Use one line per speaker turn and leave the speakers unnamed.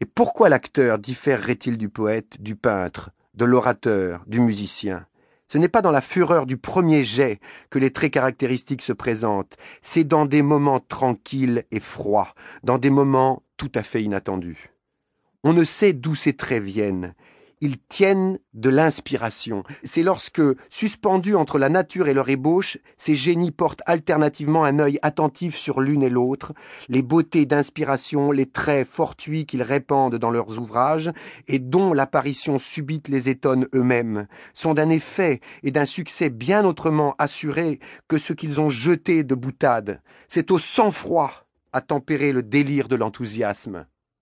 Et pourquoi l'acteur différerait-il du poète, du peintre, de l'orateur, du musicien? Ce n'est pas dans la fureur du premier jet que les traits caractéristiques se présentent, c'est dans des moments tranquilles et froids, dans des moments tout à fait inattendus. On ne sait d'où ces traits viennent, ils tiennent de l'inspiration. C'est lorsque, suspendus entre la nature et leur ébauche, ces génies portent alternativement un œil attentif sur l'une et l'autre, les beautés d'inspiration, les traits fortuits qu'ils répandent dans leurs ouvrages, et dont l'apparition subite les étonne eux-mêmes, sont d'un effet et d'un succès bien autrement assurés que ce qu'ils ont jeté de boutade. C'est au sang-froid à tempérer le délire de l'enthousiasme.